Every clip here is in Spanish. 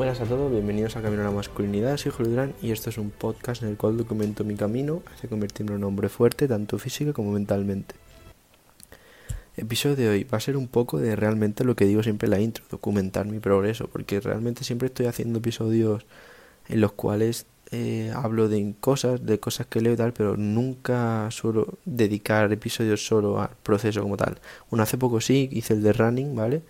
Buenas a todos, bienvenidos a Camino a la Masculinidad, soy Julio Durán y esto es un podcast en el cual documento mi camino hacia convertirme en un hombre fuerte, tanto físico como mentalmente. El episodio de hoy va a ser un poco de realmente lo que digo siempre en la intro, documentar mi progreso, porque realmente siempre estoy haciendo episodios en los cuales eh, hablo de cosas, de cosas que leo y tal, pero nunca suelo dedicar episodios solo al proceso como tal. Bueno, hace poco sí, hice el de running, ¿vale?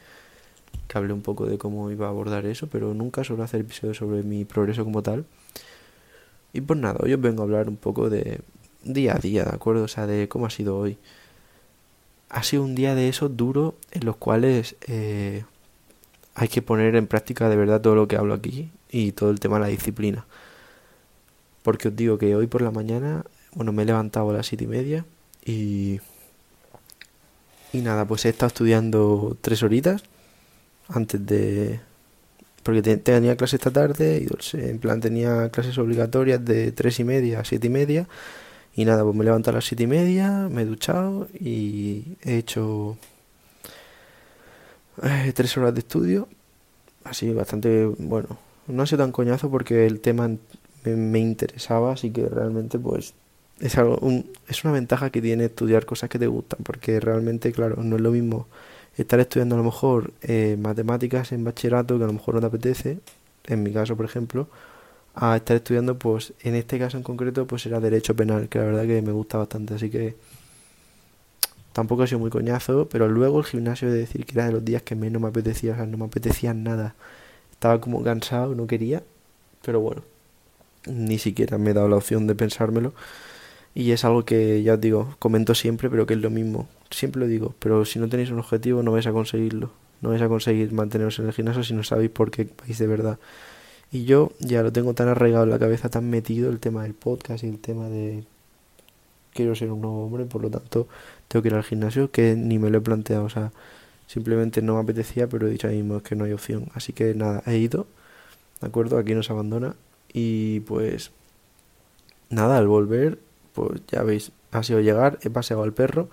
Que hablé un poco de cómo iba a abordar eso, pero nunca suelo hacer episodios sobre mi progreso como tal. Y pues nada, hoy os vengo a hablar un poco de día a día, ¿de acuerdo? O sea, de cómo ha sido hoy. Ha sido un día de esos duros en los cuales eh, hay que poner en práctica de verdad todo lo que hablo aquí y todo el tema de la disciplina. Porque os digo que hoy por la mañana, bueno, me he levantado a las siete y media y. Y nada, pues he estado estudiando tres horitas antes de. Porque tenía clase esta tarde y en plan tenía clases obligatorias de tres y media a siete y media. Y nada, pues me he levantado a las siete y media, me he duchado y he hecho eh, tres horas de estudio. Así bastante, bueno, no ha sido tan coñazo porque el tema me, interesaba, así que realmente pues es algo es una ventaja que tiene estudiar cosas que te gustan, porque realmente, claro, no es lo mismo estar estudiando a lo mejor eh, matemáticas en bachillerato que a lo mejor no te apetece, en mi caso, por ejemplo, a estar estudiando, pues en este caso en concreto, pues era derecho penal, que la verdad que me gusta bastante, así que tampoco ha sido muy coñazo, pero luego el gimnasio de decir que era de los días que menos me apetecía, o sea, no me apetecía nada, estaba como cansado, no quería, pero bueno, ni siquiera me he dado la opción de pensármelo. Y es algo que ya os digo, comento siempre, pero que es lo mismo. Siempre lo digo, pero si no tenéis un objetivo no vais a conseguirlo. No vais a conseguir manteneros en el gimnasio si no sabéis por qué vais de verdad. Y yo ya lo tengo tan arraigado en la cabeza, tan metido el tema del podcast y el tema de quiero ser un nuevo hombre, por lo tanto tengo que ir al gimnasio que ni me lo he planteado. O sea, simplemente no me apetecía, pero he dicho ahí mismo que no hay opción. Así que nada, he ido, ¿de acuerdo? Aquí nos abandona y pues nada, al volver, pues ya veis, ha sido llegar, he paseado al perro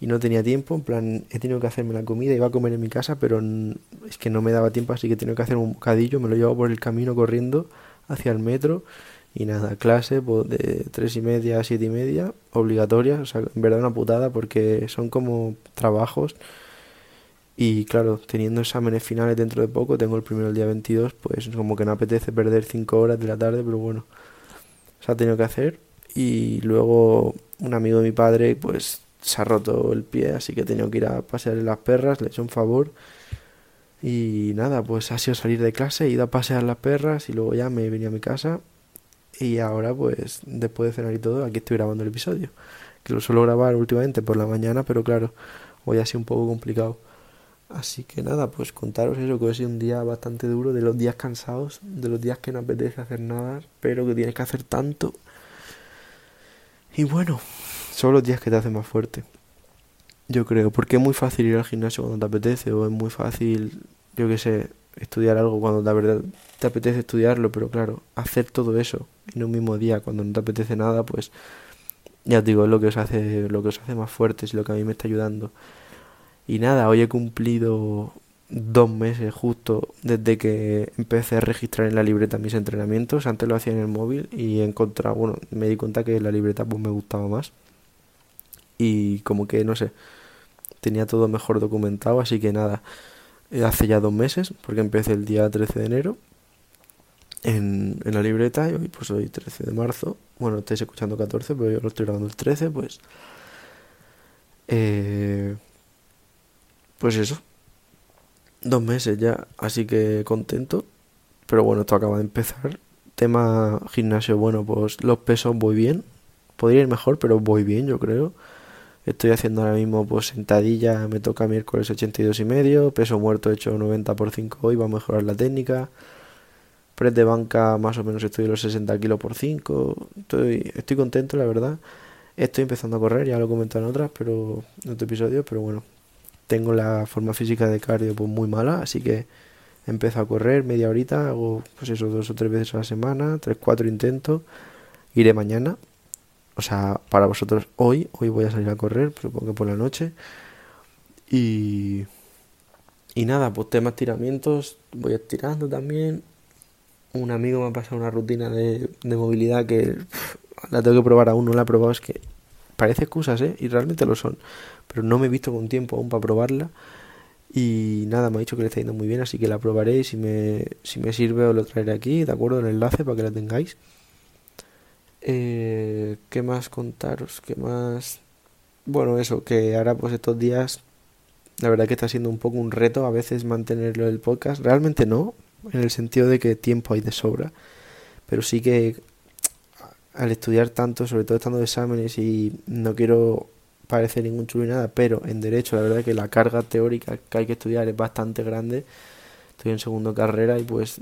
y no tenía tiempo, en plan, he tenido que hacerme la comida, iba a comer en mi casa, pero es que no me daba tiempo, así que he tenido que hacer un bocadillo, me lo llevo por el camino corriendo hacia el metro y nada, clase pues, de tres y media a siete y media, obligatoria, o sea, en verdad una putada porque son como trabajos y claro, teniendo exámenes finales dentro de poco, tengo el primero el día 22, pues como que no apetece perder 5 horas de la tarde, pero bueno, se ha tenido que hacer. Y luego un amigo de mi padre, pues se ha roto el pie, así que he tenido que ir a pasear las perras, le he hecho un favor. Y nada, pues ha sido salir de clase, he ido a pasear las perras y luego ya me venido a mi casa. Y ahora, pues, después de cenar y todo, aquí estoy grabando el episodio. Que lo suelo grabar últimamente por la mañana, pero claro, hoy ha sido un poco complicado. Así que nada, pues contaros eso, que ha sido un día bastante duro, de los días cansados, de los días que no apetece hacer nada, pero que tienes que hacer tanto. Y bueno, son los días que te hacen más fuerte. Yo creo, porque es muy fácil ir al gimnasio cuando te apetece, o es muy fácil, yo qué sé, estudiar algo cuando la verdad te apetece estudiarlo, pero claro, hacer todo eso en un mismo día cuando no te apetece nada, pues ya os digo, es lo que os hace, lo que os hace más fuertes lo que a mí me está ayudando. Y nada, hoy he cumplido dos meses justo desde que empecé a registrar en la libreta mis entrenamientos. Antes lo hacía en el móvil y he encontrado, bueno, me di cuenta que la libreta pues me gustaba más. Y como que, no sé, tenía todo mejor documentado, así que nada, eh, hace ya dos meses, porque empecé el día 13 de enero en, la libreta y hoy pues hoy 13 de marzo. Bueno, estáis escuchando 14, pero yo lo estoy grabando el 13, pues... Eh, pues eso. Dos meses ya, así que contento. Pero bueno, esto acaba de empezar. Tema gimnasio, bueno, pues los pesos voy bien. Podría ir mejor, pero voy bien, yo creo. Estoy haciendo ahora mismo pues sentadilla, me toca miércoles 82 y medio, peso muerto hecho 90 por 5 hoy, va a mejorar la técnica. Press de banca más o menos estoy los 60 kilos por 5. Estoy, estoy contento, la verdad. Estoy empezando a correr, ya lo he comentado en otras, pero en otro episodio, pero bueno, tengo la forma física de cardio pues muy mala, así que empiezo a correr media horita, hago pues eso dos o tres veces a la semana, tres, cuatro intentos, iré mañana, o sea, para vosotros hoy, hoy voy a salir a correr, supongo que por la noche, y, y nada, pues temas tiramientos, voy estirando también, un amigo me ha pasado una rutina de, de movilidad que la tengo que probar aún, no la he probado, es que parece excusas, ¿eh? Y realmente lo son, pero no me he visto con tiempo aún para probarla. Y nada, me ha dicho que le está yendo muy bien, así que la probaré y si me, si me sirve os lo traeré aquí, ¿de acuerdo? El enlace para que la tengáis. Eh, ¿Qué más contaros? ¿Qué más? Bueno, eso, que ahora pues estos días la verdad que está siendo un poco un reto a veces mantenerlo el podcast. Realmente no, en el sentido de que tiempo hay de sobra. Pero sí que al estudiar tanto, sobre todo estando de exámenes y no quiero parecer ningún chulo ni nada, pero en derecho la verdad que la carga teórica que hay que estudiar es bastante grande. Estoy en segundo carrera y pues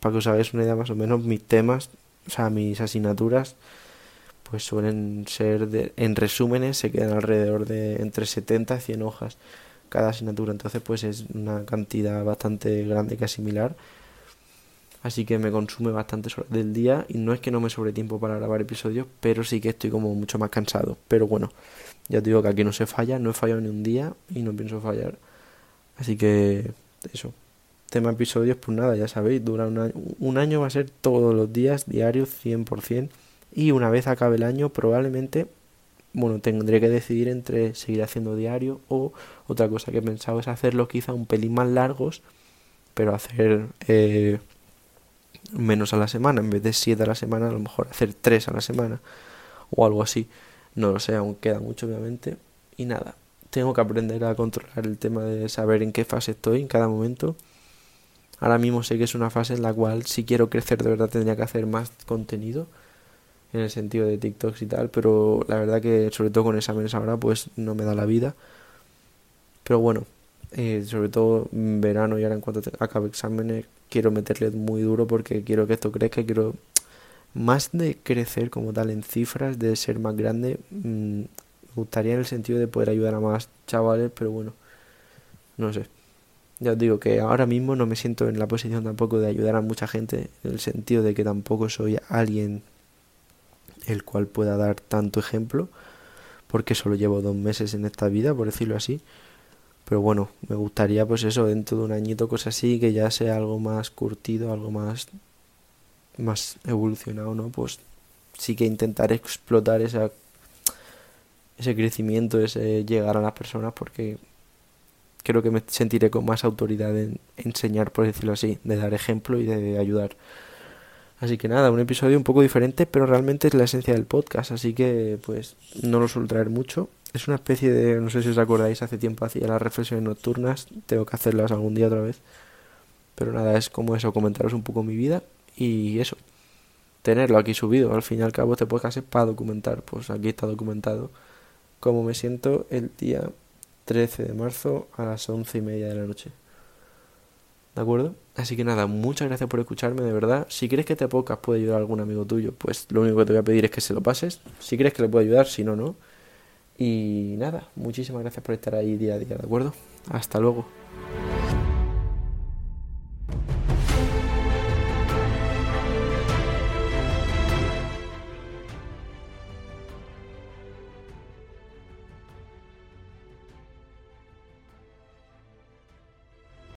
para que os hagáis una idea más o menos mis temas, o sea, mis asignaturas pues suelen ser de, en resúmenes se quedan alrededor de entre 70 y 100 hojas cada asignatura. Entonces pues es una cantidad bastante grande que asimilar. Así que me consume bastante del día y no es que no me sobre tiempo para grabar episodios pero sí que estoy como mucho más cansado. Pero bueno ya te digo que aquí no se falla no he fallado ni un día y no pienso fallar. Así que eso tema episodios pues nada ya sabéis dura un año, un año va a ser todos los días diarios 100% y una vez acabe el año probablemente bueno tendré que decidir entre seguir haciendo diario o otra cosa que he pensado es hacerlo quizá un pelín más largos pero hacer eh, menos a la semana en vez de siete a la semana a lo mejor hacer tres a la semana o algo así. No lo sé aún queda mucho obviamente. Y nada tengo que aprender a controlar el tema de saber en qué fase estoy en cada momento ahora mismo sé que es una fase en la cual si quiero crecer de verdad tendría que hacer más contenido en el sentido de TikToks y tal, pero la verdad que sobre todo con exámenes ahora pues no me da la vida. Pero bueno, eh, sobre todo en verano y ahora en cuanto acabe exámenes quiero meterle muy duro porque quiero que esto crezca, quiero más de crecer como tal en cifras, de ser más grande, mm, me gustaría en el sentido de poder ayudar a más chavales, pero bueno, no sé. Ya os digo que ahora mismo no me siento en la posición tampoco de ayudar a mucha gente, en el sentido de que tampoco soy alguien el cual pueda dar tanto ejemplo, porque solo llevo dos meses en esta vida, por decirlo así. Pero bueno, me gustaría pues eso, dentro de un añito, cosas así, que ya sea algo más curtido, algo más, más evolucionado, ¿no? Pues sí que intentar explotar esa, ese crecimiento, ese llegar a las personas, porque creo que me sentiré con más autoridad en enseñar, por decirlo así, de dar ejemplo y de ayudar. Así que nada, un episodio un poco diferente, pero realmente es la esencia del podcast, así que pues no lo suelo traer mucho. Es una especie de, no sé si os acordáis, hace tiempo hacía las reflexiones nocturnas, tengo que hacerlas algún día otra vez. Pero nada, es como eso, comentaros un poco mi vida y eso, tenerlo aquí subido. Al fin y al cabo este podcast es para documentar, pues aquí está documentado cómo me siento el día 13 de marzo a las once y media de la noche. ¿De acuerdo? Así que nada, muchas gracias por escucharme, de verdad. Si crees que este podcast puede ayudar a algún amigo tuyo, pues lo único que te voy a pedir es que se lo pases. Si crees que le puede ayudar, si no, no. Y nada, muchísimas gracias por estar ahí día a día, ¿de acuerdo? Hasta luego.